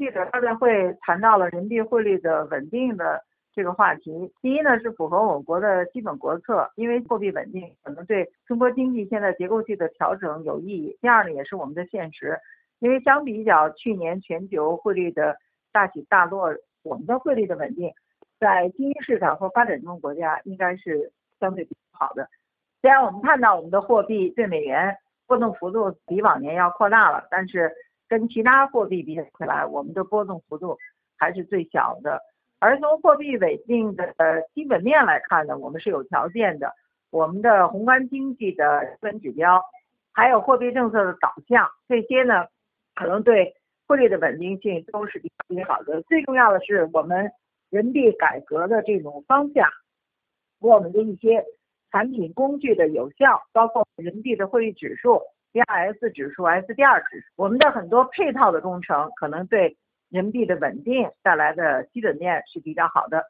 记者招待会谈到了人民币汇率的稳定的这个话题。第一呢是符合我国的基本国策，因为货币稳定可能对中国经济现在结构性的调整有意义。第二呢也是我们的现实，因为相比较去年全球汇率的大起大落，我们的汇率的稳定，在新兴市场和发展中国家应该是相对比较好的。虽然我们看到我们的货币对美元波动幅度比往年要扩大了，但是。跟其他货币比起来，我们的波动幅度还是最小的。而从货币稳定的呃基本面来看呢，我们是有条件的。我们的宏观经济的基本指标，还有货币政策的导向，这些呢，可能对汇率的稳定性都是比较好的。最重要的是我们人民币改革的这种方向，我们的一些产品工具的有效，包括人民币的汇率指数。D R S 指数、SDR 指数，我们的很多配套的工程可能对人民币的稳定带来的基本面是比较好的。